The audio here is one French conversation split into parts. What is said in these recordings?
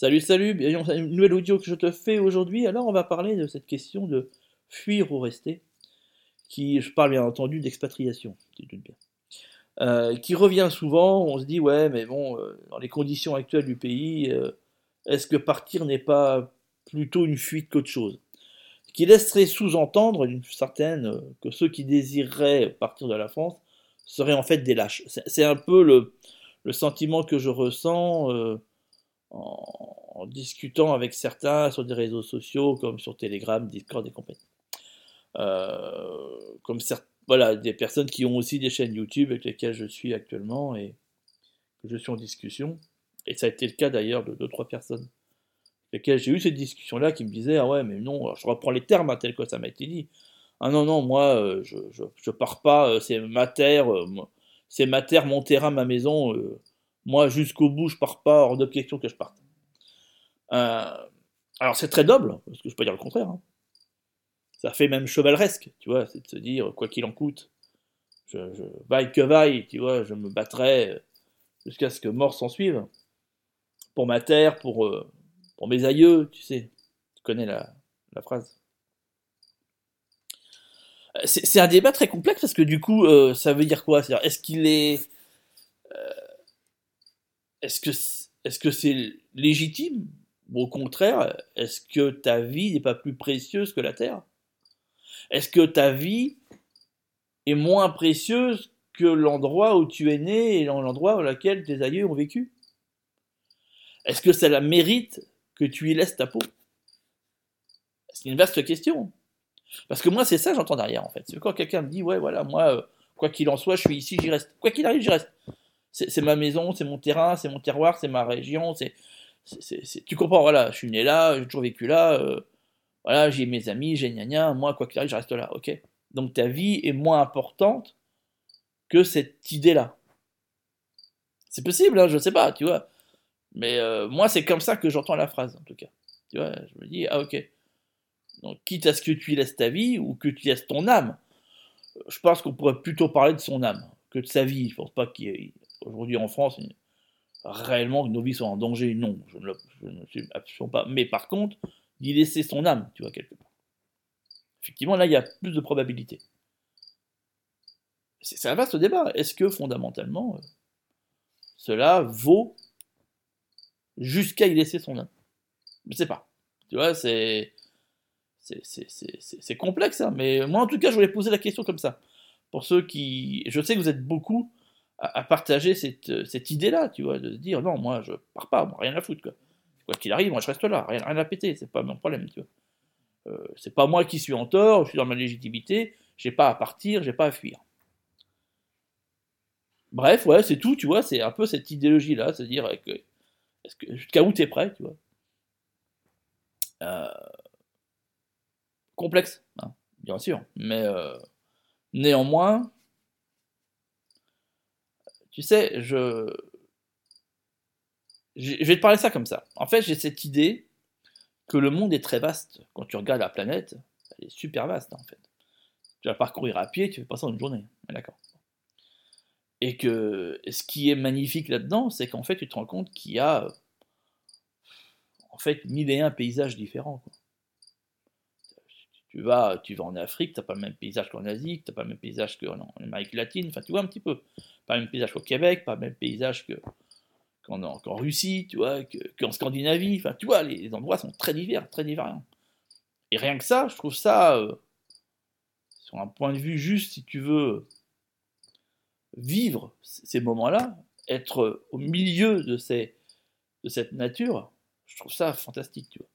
Salut, salut, bienvenue une nouvelle audio que je te fais aujourd'hui. Alors, on va parler de cette question de fuir ou rester, qui, je parle bien entendu d'expatriation, doutes bien. Euh, qui revient souvent, on se dit, ouais, mais bon, euh, dans les conditions actuelles du pays, euh, est-ce que partir n'est pas plutôt une fuite qu'autre chose? Qui laisserait sous-entendre d'une certaine que ceux qui désireraient partir de la France seraient en fait des lâches. C'est un peu le, sentiment que je ressens en, discutant avec certains sur des réseaux sociaux comme sur Telegram, Discord et compagnie. Euh, comme voilà, des personnes qui ont aussi des chaînes YouTube avec lesquelles je suis actuellement et que je suis en discussion. Et ça a été le cas d'ailleurs de deux, trois personnes avec lesquelles j'ai eu cette discussion-là qui me disaient Ah ouais, mais non, je reprends les termes hein, tels que ça m'a été dit. Ah non, non, moi, euh, je, je, pars pas, euh, c'est ma terre, euh, c'est ma terre, mon terrain, ma maison. Moi, jusqu'au bout, je pars pas, hors de que je parte. Euh, alors c'est très noble, parce que je peux dire le contraire. hein. Ça fait même chevaleresque, tu vois, c'est de se dire, quoi qu'il en coûte, je, vaille que vaille, tu vois, je me battrai jusqu'à ce que mort s'en suive. Pour ma terre, pour, euh, mes aïeux, tu sais. Tu connais la, phrase. Euh, C'est un débat très complexe parce que du coup, ça veut dire quoi? Est-ce qu'il est. est-ce que c'est- légitime? Ou au contraire, est-ce que ta vie n'est pas plus précieuse que la terre? Est-ce que ta vie est moins précieuse que l'endroit où tu es né et l'endroit dans lequel tes aïeux ont vécu? Est-ce que ça la mérite que tu y laisses ta peau? C'est une vaste question. Parce que moi, c'est ça j'entends derrière, en fait. C'est quand quelqu'un me dit, ouais, voilà, moi, euh, quoi qu'il en soit, je suis ici, j'y reste. Quoi qu'il arrive, j'y reste. C'est ma maison, c'est mon terrain, c'est mon terroir, c'est ma région, c'est- Tu comprends, voilà, je suis né là, j'ai toujours vécu là, euh, voilà, j'ai mes amis, j'ai gna gna, moi, quoi qu'il arrive, je reste là, ok Donc ta vie est moins importante que cette idée-là. C'est possible, hein, je sais pas, tu vois. Mais euh, moi, c'est comme ça que j'entends la phrase, en tout cas. Tu vois, je me dis, ah ok. Donc, quitte à ce que tu y laisses ta vie ou que tu y laisses ton âme, euh, je pense qu'on pourrait plutôt parler de son âme que de sa vie. Je pense pas qu'il y ait, aujourd'hui en France, réellement que nos vies soient en danger. Non, je ne, le- ne suis absolument pas. Mais par contre, d'y laisser son âme, tu vois, quelque part. Effectivement, là, il y a plus de probabilité. C'est un vaste débat. Est-ce que fondamentalement, euh, cela vaut jusqu'à y laisser son âme? Je sais pas. Tu vois, c'est- c'est complexe, hein, mais moi en tout cas, je voulais poser la question comme ça. Pour ceux qui. Je sais que vous êtes beaucoup à, partager cette, euh, cette idée-là, tu vois, de se dire non, moi je pars pas, moi, rien à foutre, quoi. Quoi qu'il arrive, moi je reste là, rien, rien à péter, c'est pas mon problème, tu vois. Euh, c'est pas moi qui suis en tort, je suis dans ma légitimité, j'ai pas à partir, j'ai pas à fuir. Bref, ouais, c'est tout, tu vois, c'est un peu cette idéologie-là, c'est-à-dire que, est-ce que jusqu'à où t'es prêt, tu vois. Euh, complexe, hein, bien sûr, mais néanmoins, tu sais, je, je vais te parler ça comme ça. En fait, j'ai cette idée que le monde est très vaste. Quand tu regardes la planète, elle est super vaste, en fait. Tu vas parcourir à pied, tu fais pas ça en une journée, d'accord. Et que ce qui est magnifique là-dedans, c'est qu'en fait, tu te rends compte qu'il y a, en fait, mille et un paysages différents. quoi. Tu vas, tu vas en Afrique, t'as pas le même paysage qu'en Asie, t'as pas le même paysage qu'en en Amérique latine, enfin, tu vois un petit peu. Pas même paysage qu'au Québec, pas même paysage que, qu'en, Russie, tu vois, que, qu'en Scandinavie, enfin, tu vois, les, endroits sont très divers, très différents. Et rien que ça, je trouve ça, euh, sur un point de vue juste, si tu veux, vivre ces moments-là, être au milieu de cette nature, je trouve ça fantastique, tu vois.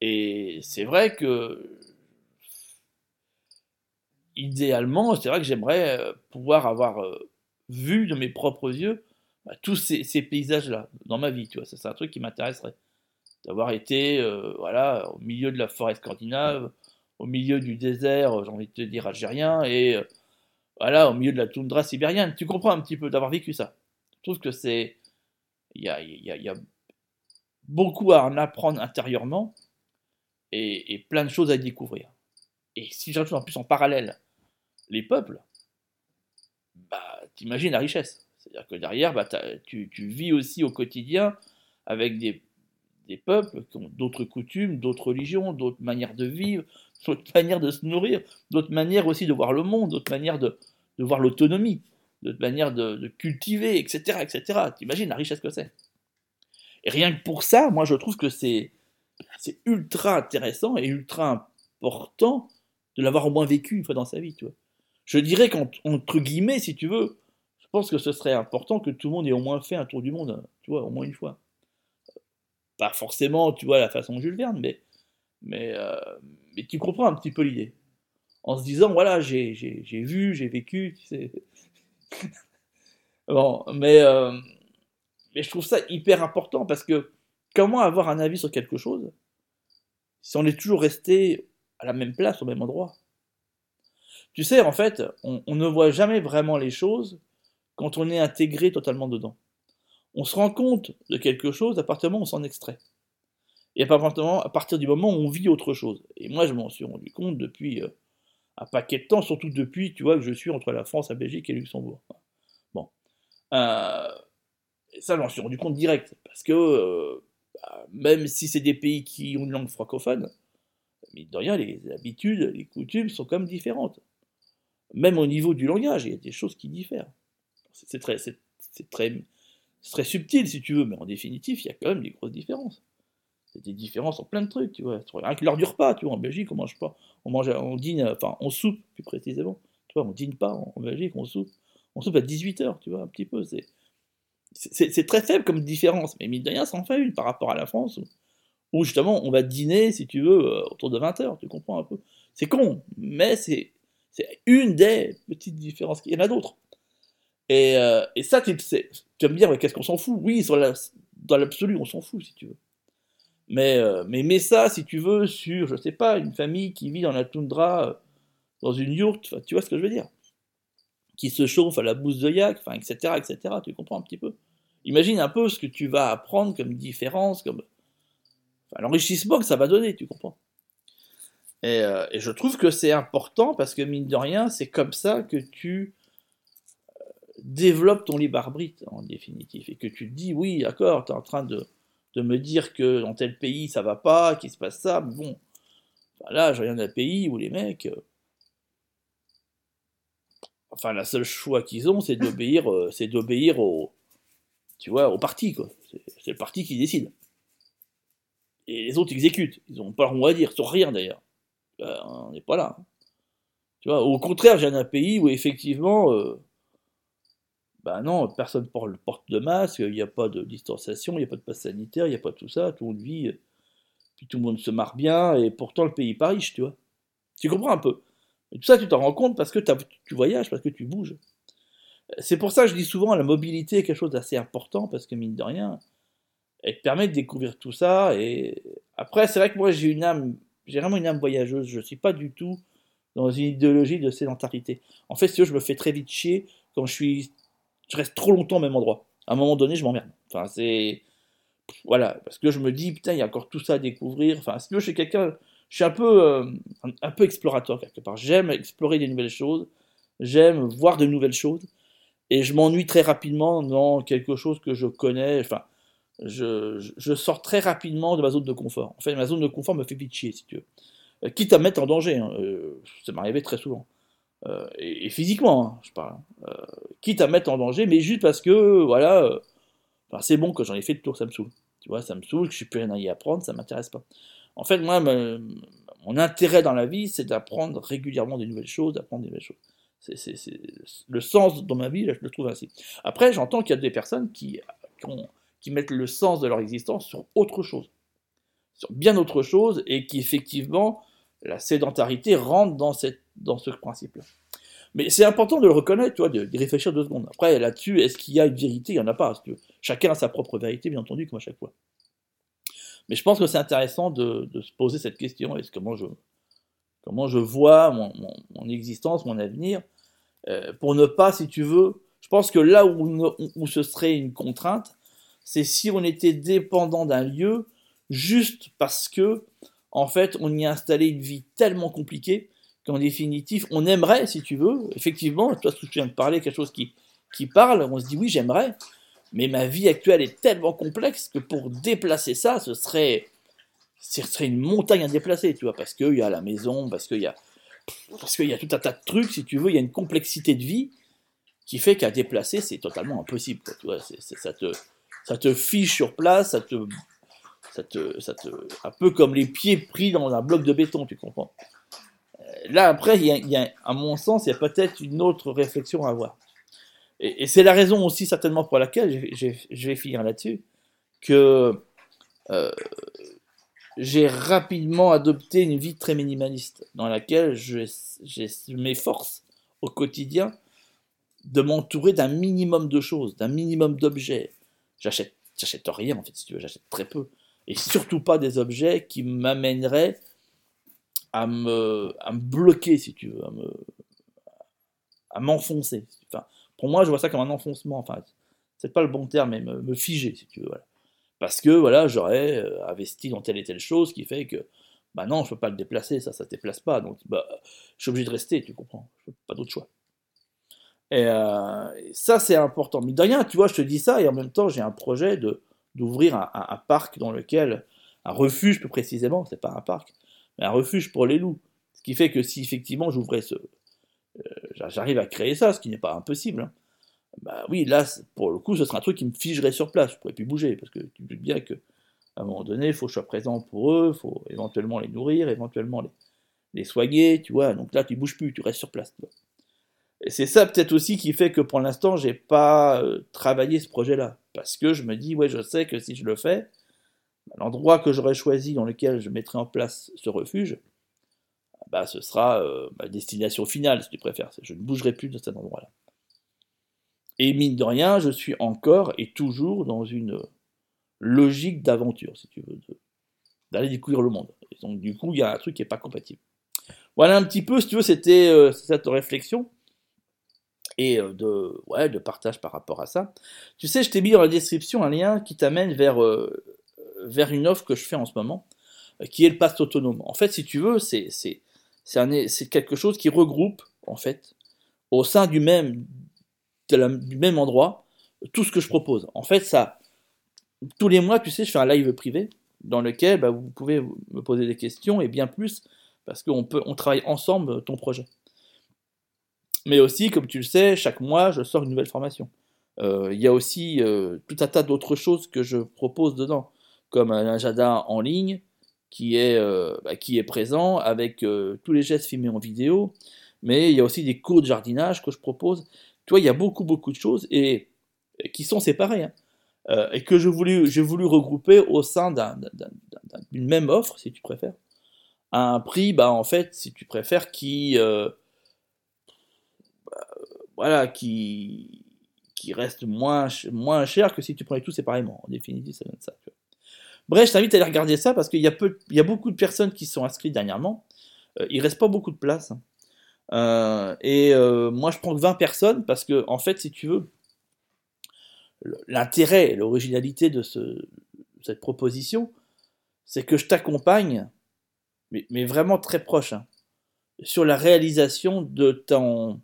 Et c'est vrai que, idéalement, c'est vrai que j'aimerais euh, pouvoir avoir euh, vu de mes propres yeux bah, tous ces, paysages-là dans ma vie, tu vois. C'est un truc qui m'intéresserait. D'avoir été, euh, voilà, au milieu de la forêt scandinave, au milieu du désert, euh, j'ai envie de te dire, algérien, et euh, voilà, au milieu de la toundra sibérienne. Tu comprends un petit peu d'avoir vécu ça. Je trouve que c'est. Il y a, y a- y a beaucoup à en apprendre intérieurement et, et plein de choses à découvrir. Et si j'ajoute en plus en parallèle les peuples, t'imagines la richesse. C'est-à-dire que derrière, bah, tu, vis aussi au quotidien avec des, peuples qui ont d'autres coutumes, d'autres religions, d'autres manières de vivre, d'autres manières de se nourrir, d'autres manières aussi de voir le monde, d'autres manières de, voir l'autonomie, d'autres manières de, cultiver, etc. etc. T'imagines la richesse que c'est. Et rien que pour ça, moi je trouve que c'est ultra intéressant et ultra important de l'avoir au moins vécu une fois dans sa vie, tu. Je dirais qu'entre guillemets, si tu veux, je pense que ce serait important que tout le monde ait au moins fait un tour du monde, tu vois, au moins une fois. Pas forcément, tu vois, la façon Jules Verne, mais, mais, euh, mais tu comprends un petit peu l'idée. En se disant, voilà, j'ai vu, j'ai vécu, tu sais. bon, mais, euh, mais je trouve ça hyper important parce que comment avoir un avis sur quelque chose si on est toujours resté à la même place, au même endroit? Tu sais, en fait, on, ne voit jamais vraiment les choses quand on est intégré totalement dedans on se rend compte de quelque chose à partir du moment où on s'en extrait. Et à partir du moment où on vit autre chose. Et moi, je m'en suis rendu compte depuis euh, un paquet de temps, surtout depuis, tu vois, que je suis entre la France, la Belgique et Luxembourg. Bon. Euh, ça, j'en suis rendu compte direct. Parce que, euh, bah, même si c'est des pays qui ont une langue francophone, mais de rien, les habitudes, les coutumes sont comme différentes. Même au niveau du langage, il y a des choses qui diffèrent. C'est très, c'est très c'est très subtil si tu veux, mais en définitive, il y a quand même des grosses différences. A des différences en plein de trucs, tu vois. Rien que l'heure du repas, tu vois, en Belgique, on mange pas. On mange, on dîne, enfin, on soupe plus précisément. Tu vois, on dîne pas en Belgique, on soupe. On soupe à 18h, tu vois, un petit peu. C'est, c'est, très faible comme différence, mais mine de rien, ça en fait une par rapport à la France, où, justement, on va dîner, si tu veux, euh, autour de 20h, tu comprends un peu. C'est con, mais c'est, c'est une des petites différences. Il y en a d'autres. Et, euh, et ça, tu, vas me dire, mais qu'est-ce qu'on s'en fout? Oui, dans l'absolu, on s'en fout, si tu veux. Mais, euh, mais mets ça, si tu veux, sur, je sais pas, une famille qui vit dans la toundra, euh, dans une yourte, tu vois ce que je veux dire? Qui se chauffe à la bouse de yak, etc., etc., tu comprends un petit peu? Imagine un peu ce que tu vas apprendre comme différence, comme... L'enrichissement que ça va donner, tu comprends? Et, et je trouve que c'est important parce que, mine de rien, c'est comme ça que tu développe ton libre arbitre en définitive. Et que tu te dis oui d'accord tu es en train de, me dire que dans tel pays ça va pas qu'il se passe ça mais bon là je viens d'un pays où les mecs euh, enfin la seule choix qu'ils ont c'est d'obéir euh, c'est d'obéir au tu vois au parti quoi. C'est le parti qui décide. Et les autres exécutent. Ils ont pas leur mot à dire sur rien d'ailleurs ben, on n'est pas là tu vois au contraire j'ai un pays où effectivement euh, ben non, personne porte de masque, il n'y a pas de distanciation, il n'y a pas de passe sanitaire, il n'y a pas tout ça, tout le monde vit, puis tout le monde se marre bien, et pourtant le pays est pas riche, tu vois. Tu comprends un peu. Tout ça, tu t'en rends compte parce que tu voyages, parce que tu bouges. C'est pour ça que je dis souvent la mobilité est quelque chose d'assez important, parce que mine de rien, elle te permet de découvrir tout ça, et après, c'est vrai que moi j'ai une âme, j'ai vraiment une âme voyageuse, je ne suis pas du tout dans une idéologie de sédentarité. En fait, si je me fais très vite chier quand je suis je reste trop longtemps au même endroit. À un moment donné, je m'emmerde. Enfin, c'est. Voilà, parce que je me dis, putain, il y a encore tout ça à découvrir. Enfin, si je suis quelqu'un. Je suis un peu, euh, un, peu explorateur quelque part. J'aime explorer des nouvelles choses. J'aime voir de nouvelles choses. Et je m'ennuie très rapidement dans quelque chose que je connais. Je, sors très rapidement de ma zone de confort. En fait, ma zone de confort me fait vite chier, si tu veux. Euh, quitte à me mettre en danger. Hein. Euh, ça m'arrivait très souvent. Euh, et, physiquement, hein, je parle, quitte à mettre en danger, mais juste parce que, voilà, euh, c'est bon que j'en ai fait le tour, ça me saoule. Tu vois, ça me saoule, que je suis plus rien à y apprendre, ça m'intéresse pas. En fait, moi, mon intérêt dans la vie, c'est d'apprendre régulièrement des nouvelles choses, d'apprendre des nouvelles choses. C'est, le sens dans ma vie, je le trouve ainsi. Après, j'entends qu'il y a des personnes qui, qui, mettent le sens de leur existence sur autre chose, sur bien autre chose, et qui effectivement, la sédentarité rentre dans cette dans ce principe-là. Mais c'est important de le reconnaître, tu de, réfléchir deux secondes. Après, là-dessus, est-ce qu'il y a une vérité? Il n'y en a pas. Chacun a sa propre vérité, bien entendu, comme à chaque fois. Mais je pense que c'est intéressant de, se poser cette question. Est-ce comment je, comment je vois mon, existence, mon avenir, euh, pour ne pas, si tu veux, je pense que là où, où ce serait une contrainte, c'est si on était dépendant d'un lieu juste parce que, en fait, on y a installé une vie tellement compliquée qu'en définitive, on aimerait, si tu veux, effectivement, toi, ce que tu viens de parler, quelque chose qui, qui parle, on se dit oui, j'aimerais, Mais ma vie actuelle est tellement complexe que pour déplacer ça, ce serait, serait une montagne à déplacer, tu vois, parce qu'il y a la maison, parce qu'il y a, parce qu'il y a tout un tas de trucs, si tu veux, il y a une complexité de vie qui fait qu'à déplacer, c'est totalement impossible, tu vois, ça te, ça te fiche sur place, ça te, ça te, ça te, un peu comme les pieds pris dans un bloc de béton, tu comprends. Euh, là, après, y a, à mon sens, il y a peut-être une autre réflexion à avoir. Et, c'est la raison aussi certainement pour laquelle, je vais finir là-dessus, que euh, j'ai rapidement adopté une vie très minimaliste, dans laquelle je m'efforce au quotidien de m'entourer d'un minimum de choses, d'un minimum d'objets. J'achète, j'achète rien en fait, si tu veux, j'achète très peu. Et surtout pas des objets qui m'amèneraient à me, à me bloquer, si tu veux, à me, à m'enfoncer. Enfin, pour moi, je vois ça comme un enfoncement. Enfin, c'est pas le bon terme, mais me, figer, si tu veux. Parce que voilà, j'aurais euh, investi dans telle et telle chose qui fait que, bah non, je peux pas le déplacer, ça, ça se déplace pas. Donc, bah, je suis obligé de rester, tu comprends. Je pas d'autre choix. Euh, et, ça, c'est important. Mais de rien, tu vois, je te dis ça, et en même temps, j'ai un projet de d'ouvrir un, parc dans lequel, un refuge plus précisément, c'est pas un parc, mais un refuge pour les loups. Ce qui fait que si effectivement j'ouvrais ce, euh, j'arrive à créer ça, ce qui n'est pas impossible. Hein. Bah oui, là, pour le coup, ce serait un truc qui me figerait sur place. Je pourrais plus bouger parce que tu dis bien que à un moment donné, il faut que je sois présent pour eux, il faut éventuellement les nourrir, éventuellement les, les soigner, tu vois. Donc là, tu bouges plus, tu restes sur place. Et c'est ça peut-être aussi qui fait que pour l'instant, j'ai pas euh, travaillé ce projet-là. Parce que je me dis, ouais, je sais que si je le fais, l'endroit que j'aurais choisi dans lequel je mettrai en place ce refuge, bah, ce sera euh, ma destination finale, si tu préfères. Je ne bougerai plus de cet endroit-là. Et mine de rien, je suis encore et toujours dans une logique d'aventure, si tu veux, d'aller découvrir le monde. Et donc, du coup, il y a un truc qui n'est pas compatible. Voilà un petit peu, si tu veux, c'était euh, cette réflexion et euh, de, ouais, de partage par rapport à ça. Tu sais, je t'ai mis dans la description un lien qui t'amène vers, vers une offre que je fais en ce moment, qui est le pass autonome. En fait, si tu veux, c'est c'est quelque chose qui regroupe, en fait, au sein du même, du même endroit, tout ce que je propose. En fait, ça, tous les mois, tu sais, je fais un live privé dans lequel bah, vous pouvez me poser des questions et bien plus parce qu'on peut, on travaille ensemble ton projet. Mais aussi, comme tu le sais, chaque mois, je sors une nouvelle formation. Euh, il y a aussi euh, tout un tas d'autres choses que je propose dedans, comme un agenda en ligne, qui est, euh, bah, qui est présent avec tous les gestes filmés en vidéo, mais il y a aussi des cours de jardinage que je propose. Tu vois, il y a beaucoup, beaucoup de choses et, qui sont séparées. Hein. Et que j'ai voulu, voulu regrouper au sein d'une même offre, si tu préfères, à un prix, bah, en fait, si tu préfères, qui, voilà, qui, qui reste moins, cher que si tu prenais tout séparément. En définitive, ça donne ça. Bref, je t'invite à aller regarder ça parce qu'il y, a y a beaucoup de personnes qui sont inscrites dernièrement. Euh, il reste pas beaucoup de place. Hein. Euh, et euh, moi, je prends que 20 personnes parce que, en fait, si tu veux, l'intérêt, l'originalité de ce, cette proposition, c'est que je t'accompagne, mais, vraiment très proche, hein, sur la réalisation de ton,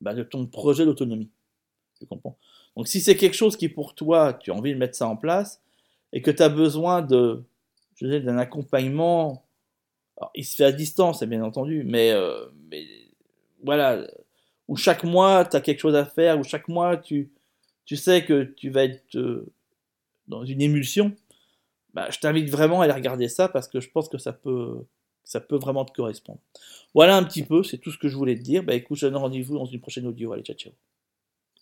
bah, de ton projet d'autonomie. Tu comprends Donc, si c'est quelque chose qui, pour toi, tu as envie de mettre ça en place, et que tu as besoin de, je d'un accompagnement, il se fait à distance, bien entendu, mais, euh, mais voilà, où chaque mois tu as quelque chose à faire, où chaque mois tu, tu sais que tu vas être euh, dans une émulsion, bah, je t'invite vraiment à aller regarder ça parce que je pense que ça peut, ça peut vraiment te correspondre. Voilà un petit peu, c'est tout ce que je voulais te dire. Bah écoute, je donne rendez-vous dans une prochaine audio. Allez, ciao, ciao.